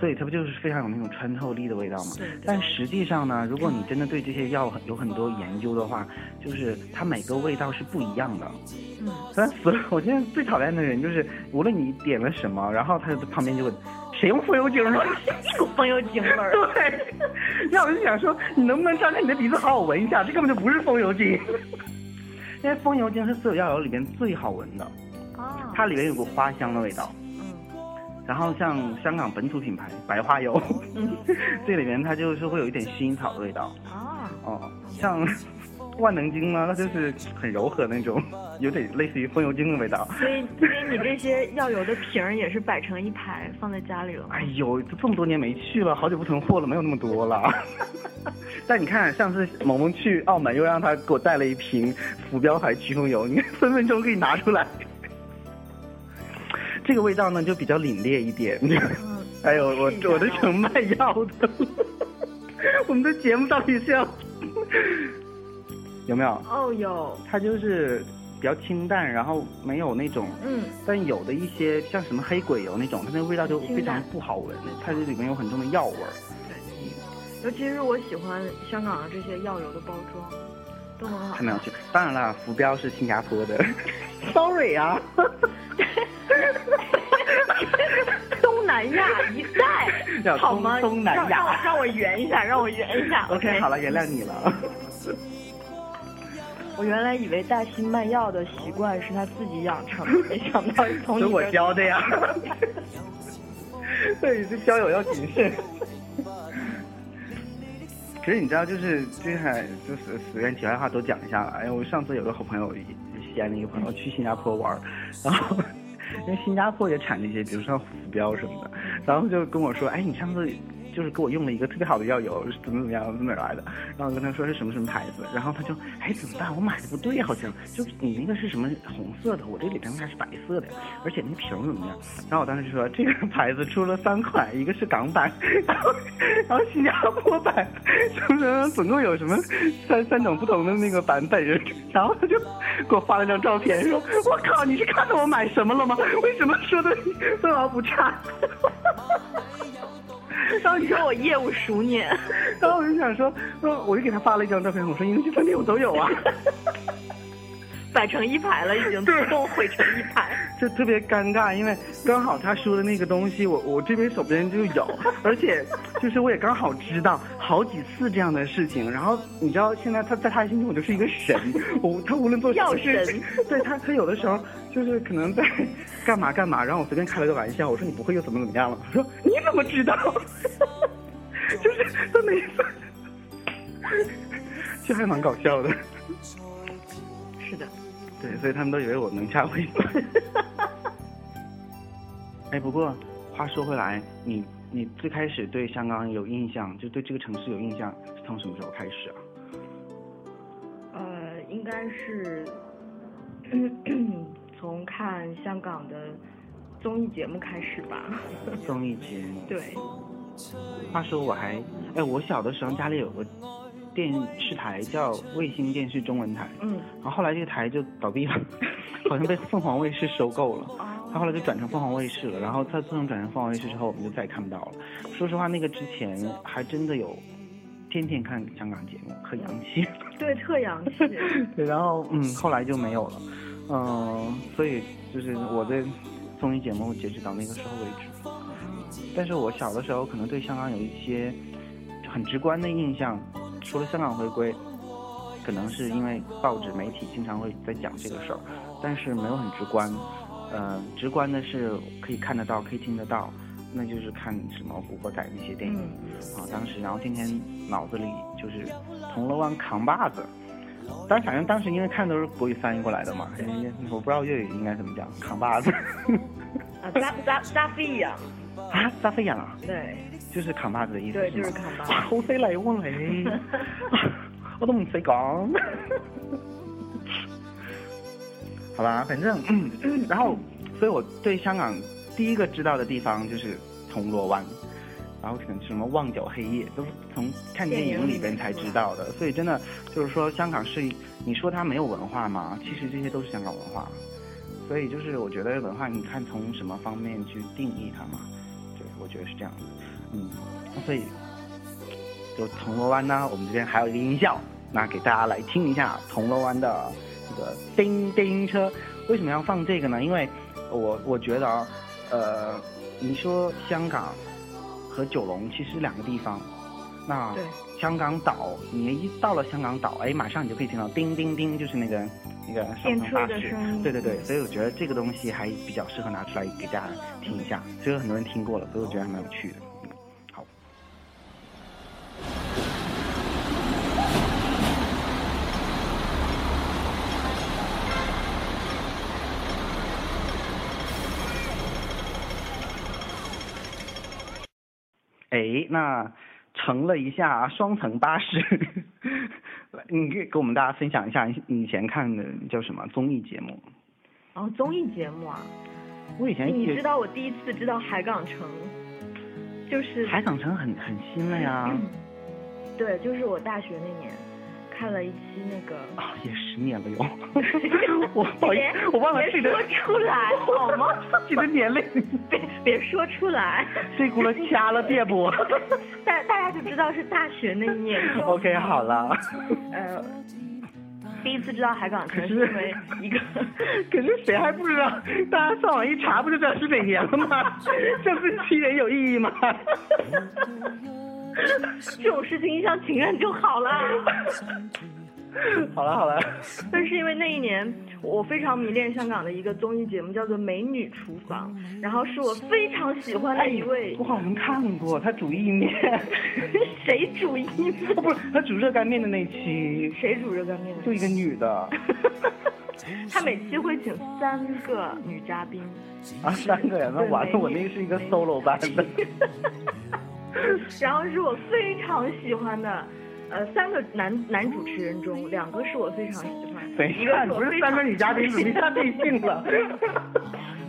所以它不就是非常有那种穿透力的味道嘛？但实际上呢，如果你真的对这些药有很多研究的话，就是它每个味道是不一样的。嗯，烦死了！<laughs> 我现在最讨厌的人就是，无论你点了什么，然后他就在旁边就问，谁用风油精了？<laughs> 一股风油精味儿。对，<laughs> 那我就想说，你能不能张开你的鼻子好好闻一下？这根本就不是风油精，因为风油精是所有药油里边最好闻的，哦，它里面有股花香的味道。嗯然后像香港本土品牌白花油，嗯 <laughs> 这里面它就是会有一点薰衣草的味道。哦，哦，像万能精吗？那就是很柔和那种，<laughs> 有点类似于风油精的味道。<laughs> 所以所以你这些药油的瓶儿也是摆成一排放在家里了？哎呦，这么多年没去了，好久不囤货了，没有那么多了。<laughs> 但你看，上次萌萌去澳门，又让他给我带了一瓶浮标牌驱风油，你看分分钟可以拿出来。这个味道呢，就比较凛冽一点。嗯，哎呦，我我都成卖药的了。我们的节目到底是要有没有？哦有，它就是比较清淡，然后没有那种嗯，但有的一些像什么黑鬼油那种，它那个味道就非常不好闻，它这里面有很重的药味儿。对尤其是我喜欢香港的这些药油的包装，都很好看。到去，当然了，浮标是新加坡的。<laughs> Sorry 啊，东南亚一带，好吗？东东南亚让让我让我圆一下，让我圆一下。OK，好了，原谅你了。<laughs> 我原来以为大西卖药的习惯是他自己养成的，没想到是从是我你这儿教的呀。<laughs> 对，这交友要谨慎。可是你知道，就是金海就是随便题外话都讲一下了。哎，我上次有个好朋友，西安的一个朋友去新加坡玩，然后因为新加坡也产那些，比如说浮标什么的，然后就跟我说，哎，你上次就是给我用了一个特别好的药油，怎么怎么样，从哪儿来的？然后跟他说是什么什么牌子，然后他就哎怎么办？我买的不对，好像就你那个是什么红色的，我这里边还是白色的，而且那瓶怎么样？然后我当时就说这个牌子出了三款，一个是港版，<laughs> 然后然后新加坡版，什么总共有什么三三种不同的那个版本，然后他就给我发了张照片，说我靠，你是看到我买什么了吗？为什么说的分毫不差？<laughs> 然后你你说我业务熟练，然后我就想说，说，我就给他发了一张照片，我说你们这饭店我都有啊，<laughs> <laughs> 摆成一排了，已经自动 <laughs> 毁成一排。<laughs> 就特别尴尬，因为刚好他说的那个东西，我我这边手边就有，而且就是我也刚好知道好几次这样的事情，然后你知道现在他在他心中我就是一个神，我他无论做什么事药神，对他他有的时候就是可能在干嘛干嘛，然后我随便开了个玩笑，我说你不会又怎么怎么样了，他说你怎么知道？就是他每次，就还蛮搞笑的。是的，对，所以他们都以为我能掐会。<laughs> 哎，不过话说回来，你你最开始对香港有印象，就对这个城市有印象，是从什么时候开始啊？呃，应该是 <coughs> 从看香港的综艺节目开始吧。综艺节目。<laughs> 对，话说我还，哎，我小的时候家里有个电视台叫卫星电视中文台，嗯，然后后来这个台就倒闭了，<laughs> 好像被凤凰卫视收购了。他后来就转成凤凰卫视了，然后他自从转成凤凰卫视之后，我们就再也看不到了。说实话，那个之前还真的有天天看香港节目，可洋气。对，特洋气。<laughs> 对，然后嗯，后来就没有了，嗯、所以就是我对综艺节目截止到那个时候为止。但是我小的时候可能对香港有一些很直观的印象，除了香港回归，可能是因为报纸媒体经常会在讲这个事儿，但是没有很直观。呃，直观的是可以看得到，可以听得到，那就是看什么《古惑仔》那些电影、啊，当时然后天天脑子里就是铜锣湾扛把子。但反正当时因为看都是国语翻译过来的嘛，哎我不知道粤语应该怎么讲，扛把子。<laughs> 啊，扎扎扎飞呀，啊，扎飞眼啊，对就是扛把子的意思对？就是扛把子，好犀利喎你，<laughs> 我都唔使講。好吧，反正，嗯，然后，所以我对香港第一个知道的地方就是铜锣湾，然后可能是什么旺角黑夜，都是从看电影里边才知道的。所以真的就是说，香港是你说它没有文化吗？其实这些都是香港文化。所以就是我觉得文化，你看从什么方面去定义它嘛？对，我觉得是这样的。嗯，那所以就铜锣湾呢，我们这边还有一个音效，那给大家来听一下铜锣湾的这个叮叮车。为什么要放这个呢？因为我我觉得啊，呃，你说香港和九龙其实两个地方，那对香港岛，你一到了香港岛，哎，马上你就可以听到叮叮叮，就是那个那个上层巴士对对对，所以我觉得这个东西还比较适合拿出来给大家听一下。虽然很多人听过了，所以我觉得还蛮有趣的。嗯，好。哎，那乘了一下双层巴士，<laughs> 来，你可以给我们大家分享一下你你以前看的叫什么综艺节目？哦综艺节目啊，我以前你知道我第一次知道海港城，就是海港城很很新了呀，<clears throat> 对，就是我大学那年看了一期那个。啊，也十年了哟。<laughs> 我不好意思，我忘了自己的别说出来好吗？自己的年龄，<laughs> 别别说出来，这轱辘掐了别不 <laughs> 大大家就知道是大学那一年。？OK，好了。呃，第一次知道海港城是是因为一个，可是谁还不知道？大家上网一查，不就知道是哪年了吗？这不是欺人有意义吗？这种事情一厢情愿就好了。好 <laughs> 了好了，但是因为那一年我非常迷恋香港的一个综艺节目，叫做《美女厨房》，然后是我非常喜欢的一位我好像看过他煮意面，<laughs> 谁煮意面？哦不是他煮热干面的那期，谁煮热干面？就一个女的 <laughs> 他每期会请三个女嘉宾，啊，三个呀，那完了，我那个是一个 solo 版的。<laughs> 然后是我非常喜欢的，呃，三个男男主持人中，两个是我非常喜欢，等一下，一个是你不是三个我非常女嘉宾，怎么一下定性了？<laughs>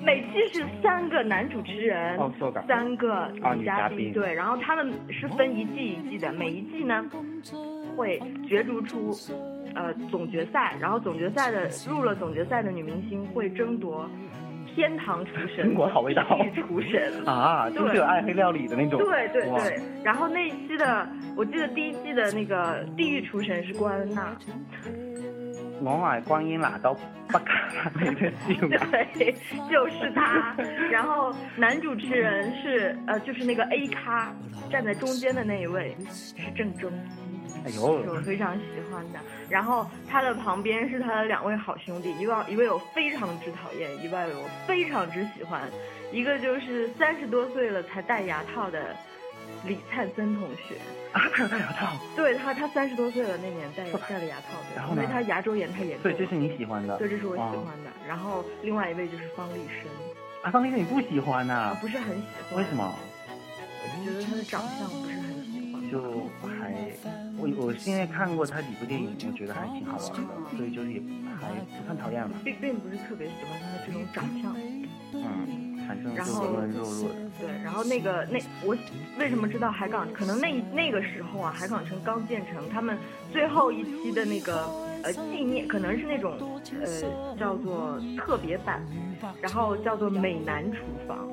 每期是三个男主持人，哦そうか三个啊女嘉女嘉宾对，然后他们是分一季一季的，每一季呢会角逐出呃总决赛，然后总决赛的入了总决赛的女明星会争夺 天堂厨神、中国好味道地狱厨神。<laughs> 啊，就是有暗黑料理的那种。对对对，然后那一期的，我记得第一季的那个地狱厨神是关恩娜，我买观音拿到不卡。<laughs> 对，就是他。然后男主持人是呃，就是那个 A 咖站在中间的那一位是郑中基，哎是我呦，非常喜欢的。然后他的旁边是他的两位好兄弟，一位一位我非常之讨厌，一位我非常之喜欢。一个就是三十多岁了才戴牙套的李灿森同学，啊，他有戴牙套，对他，他三十多岁了那年戴戴了牙套对，然后呢因为他牙周炎太严重对，这是你喜欢的。对，这是我喜哦欢的。然后另外一位就是方力申，啊，方力申你不喜欢呐、啊，不是很喜欢。为什？么？我觉得他的长相不是很喜欢。就还我我是因为看过他几部电影，我觉得还挺好玩的，所以就是也还不算讨厌吧。并并不是特别喜欢他的这种长相。嗯，反正就然后温温弱弱的。对，然后那个那我为什么知道海港？可能那那个时候啊，海港城刚建成，他们最后一期的那个呃纪念，可能是那种呃叫做特别版，然后叫做美男厨房。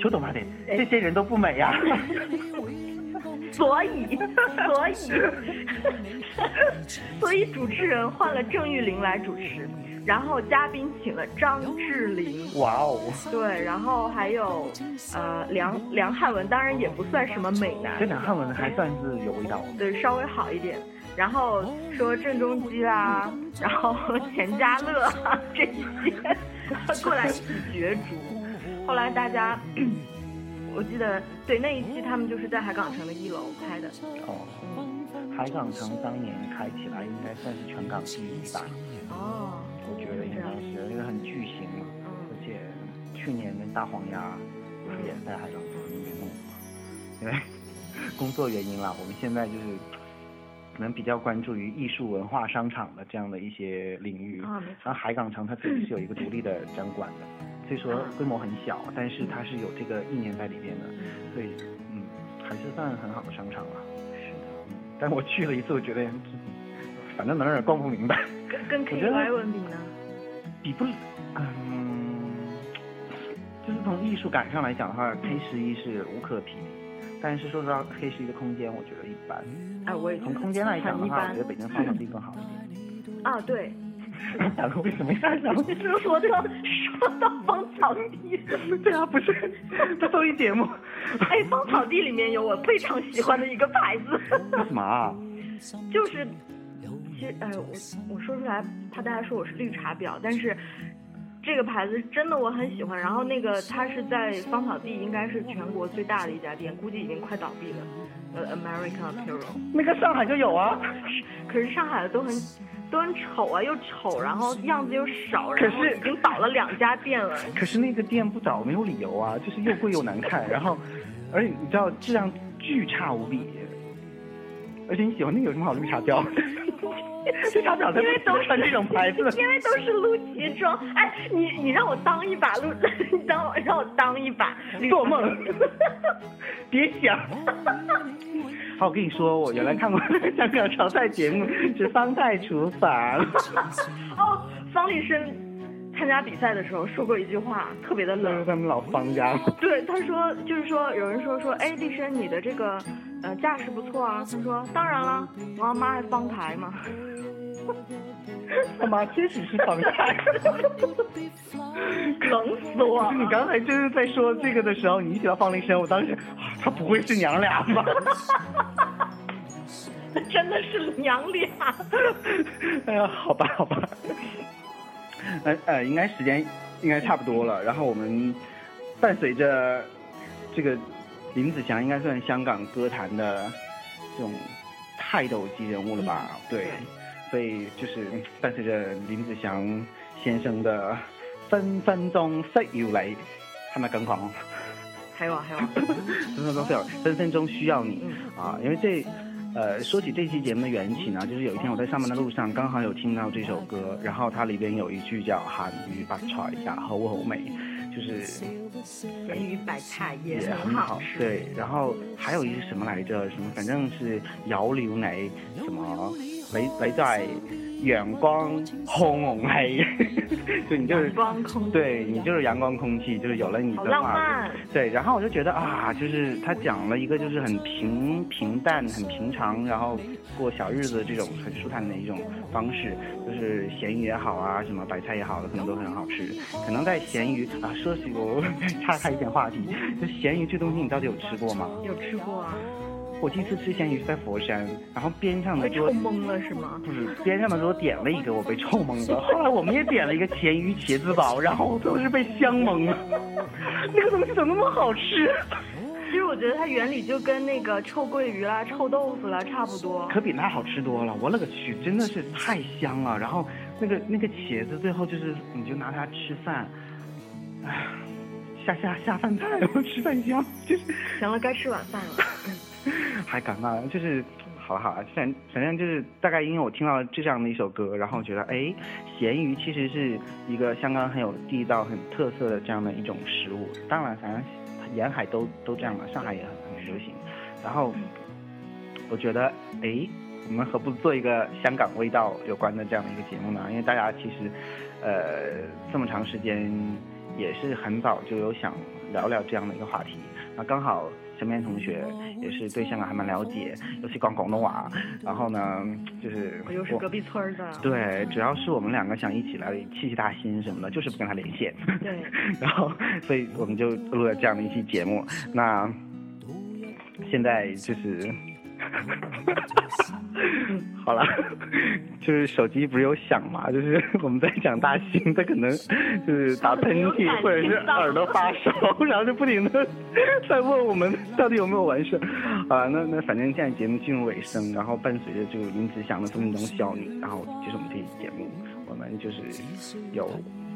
求懂吗？得这些人都不美 <laughs> <laughs> <laughs> 呀、所以，所以，所以主持人换了郑裕玲来主持，然后嘉宾请了张智霖，哇哦，对，然后还有呃梁梁汉文，当然也不算什么美这男，两汉文还算是有味道。对，稍微好一点。然后说郑中基啦，然后钱嘉乐啊这些 <laughs> 过来一起角逐。后来大家，我记得对那一期他们就是在海港城的一楼拍的。哦，海港城当年开起来应该算是全港第一吧，哦，我觉得应该是，因为很巨型嘛，而且去年跟大黄鸭不是也在海港城里面弄嘛，因为 <laughs> 工作原因啦，我们现在就是可能比较关注于艺术文化商场的这样的一些领域，啊，然后海港城它自己是有一个独立的展馆的，所以说规模很小，但是它是有这个意念在里边的，所以嗯，还是算很好的商场了。是的，嗯，但我去了一次，我觉得反正哪儿哪儿逛不明白，跟跟我觉得 KY 文比呢？比不，嗯，就是从艺术感上来讲的话，K 十一是无可匹敌，但是说实话，K 十一的空间我觉得一般。哎，我也从空间来讲的话，我觉得北京芳草地更好一点。啊，对，<laughs> 大陆为什么要想？<laughs> 说到说到芳草地，<laughs> 对啊，不是，这综艺节目。哎，芳草地里面有我非常喜欢的一个牌子，为什么啊？就是，其实哎，我我说出来怕大家说我是绿茶婊，但是这个牌子真的我很喜欢。然后那个它是在芳草地，应该是全国最大的一家店，估计已经快倒闭了。呃，American Apparel，那个上海就有啊。可是上海的都很都很丑啊，又丑，然后样子又少，然后可是已经倒了两家店了。可是那个店不倒没有理由啊，就是又贵又难看，然后，而且你知道质量巨差无比，而且你喜欢那个有什么好绿茶婊？绿茶婊才因为都穿这种牌子。因为都是陆奇装。哎，你你让我当一把陆，你 <laughs> 当我让我当一把做梦，<laughs> 别想。好，我跟你说，我原来看过那个香港炒菜节目，是《方太厨房》。哦，方力申参加比赛的时候说过一句话，特别的冷。他们老方家。<laughs> 对，他说就是说，有人说说，哎，力申你的这个呃架势不错啊。他说，当然了，我要妈还方台嘛。<laughs> 他妈确实是方台。<laughs> 冷死我了！你刚才就是在说这个的时候，你一提到方力申，我当时，啊他不会是娘俩吧？真的是娘俩。哎呀，好吧，好吧。呃呃，应该时间应该差不多了。然后我们伴随着这个林子祥，应该算香港歌坛的这种泰斗级人物了吧？对，所以就是伴随着林子祥先生的分分钟需要你，係咪咁講？还有啊还有啊，<laughs> 分分钟需要，分分钟需要你嗯啊！因为这，呃，说起这期节目的缘起呢，就是有一天我在上班的路上，刚好有听到这首歌，然后它里边有一句叫“韩语把菜呀，好好美”，就是咸鱼白菜也很好吃。对，然后还有一个什么来着？什么反正是摇牛奶，什么你你在阳光红红黑，<laughs> 就你就是阳光空对你就是阳光空气，就是有了你的话，漫。对，然后我就觉得啊，就是他讲了一个就是很平平淡、很平常，然后过小日子这种很舒坦的一种方式，就是咸鱼也好啊，什么白菜也好，可能都很好吃。可能在咸鱼啊，说起我岔开一点话题，就咸鱼这东西你到底有吃过吗？有吃过啊？我第一次吃咸鱼是在佛山，然后边上的被桌臭懵了是吗？不是边上的给我点了一个，我被臭懵了。后来我们也点了一个咸鱼茄子煲，然后都是被香懵了。<laughs> 那个东西怎么那么好吃？其实我觉得它原理就跟那个臭鳜鱼啦、臭豆腐啦差不多。可比那好吃多了。我勒个去，真的是太香了。然后那个那个茄子，最后就是你就拿它吃饭，唉，下下下饭菜，我吃饭香，就是行了，该吃晚饭了。<laughs> 还感冒，就是好了好了，反反正就是大概因为我听到了这样的一首歌，然后我觉得哎，咸鱼其实是一个香港很有地道、很特色的这样的一种食物。当然，反正沿海都都这样嘛，上海也很很流行。然后我觉得哎，我们何不做一个香港味道有关的这样的一个节目呢？因为大家其实呃这么长时间也是很早就有想聊聊这样的一个话题，那刚好。身边同学也是对香港还蛮了解，尤其讲广东话。然后呢，就是我又是隔壁村儿的。对，主要是我们两个想一起来气气大心什么的，就是不跟他连线。对。<laughs> 然后，所以我们就录了这样的一期节目。那现在就是。<laughs> 好了，就是手机不是有响嘛？就是我们在讲大兴，他可能就是打喷嚏或者是耳朵发烧，然后就不停的在问我们到底有没有完事啊？那那反正现在节目进入尾声，然后伴随着就林子祥的《分分钟需要你》，然后就是我们这期节目，我们就是有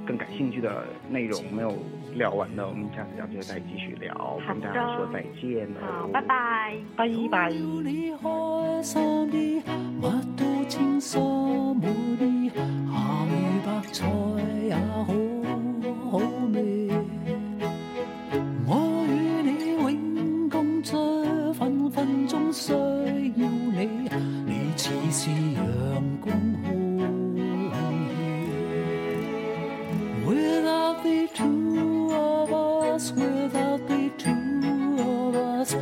更感兴趣的内容没有聊完的，我们下次有机会再继续聊，跟大家说再见好，拜拜，拜拜。你開心啲，乜都清爽滿意，鹹魚白菜也好好味。我與你永共聚，分分鐘需要你，你似是陽光 the two of us, without the two of us,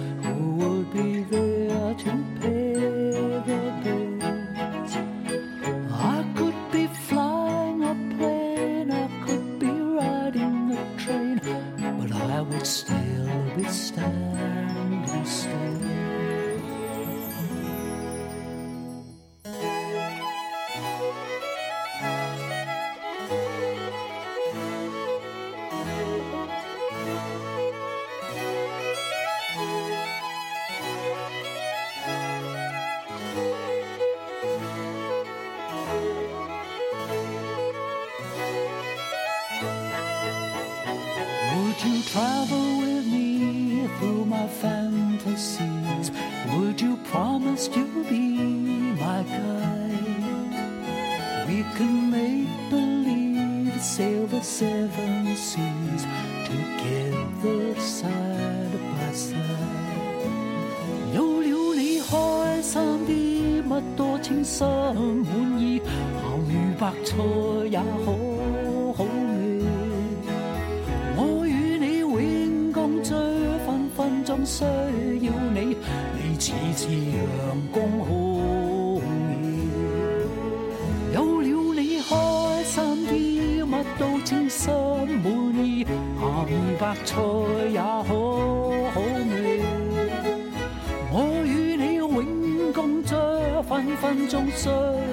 分分鐘需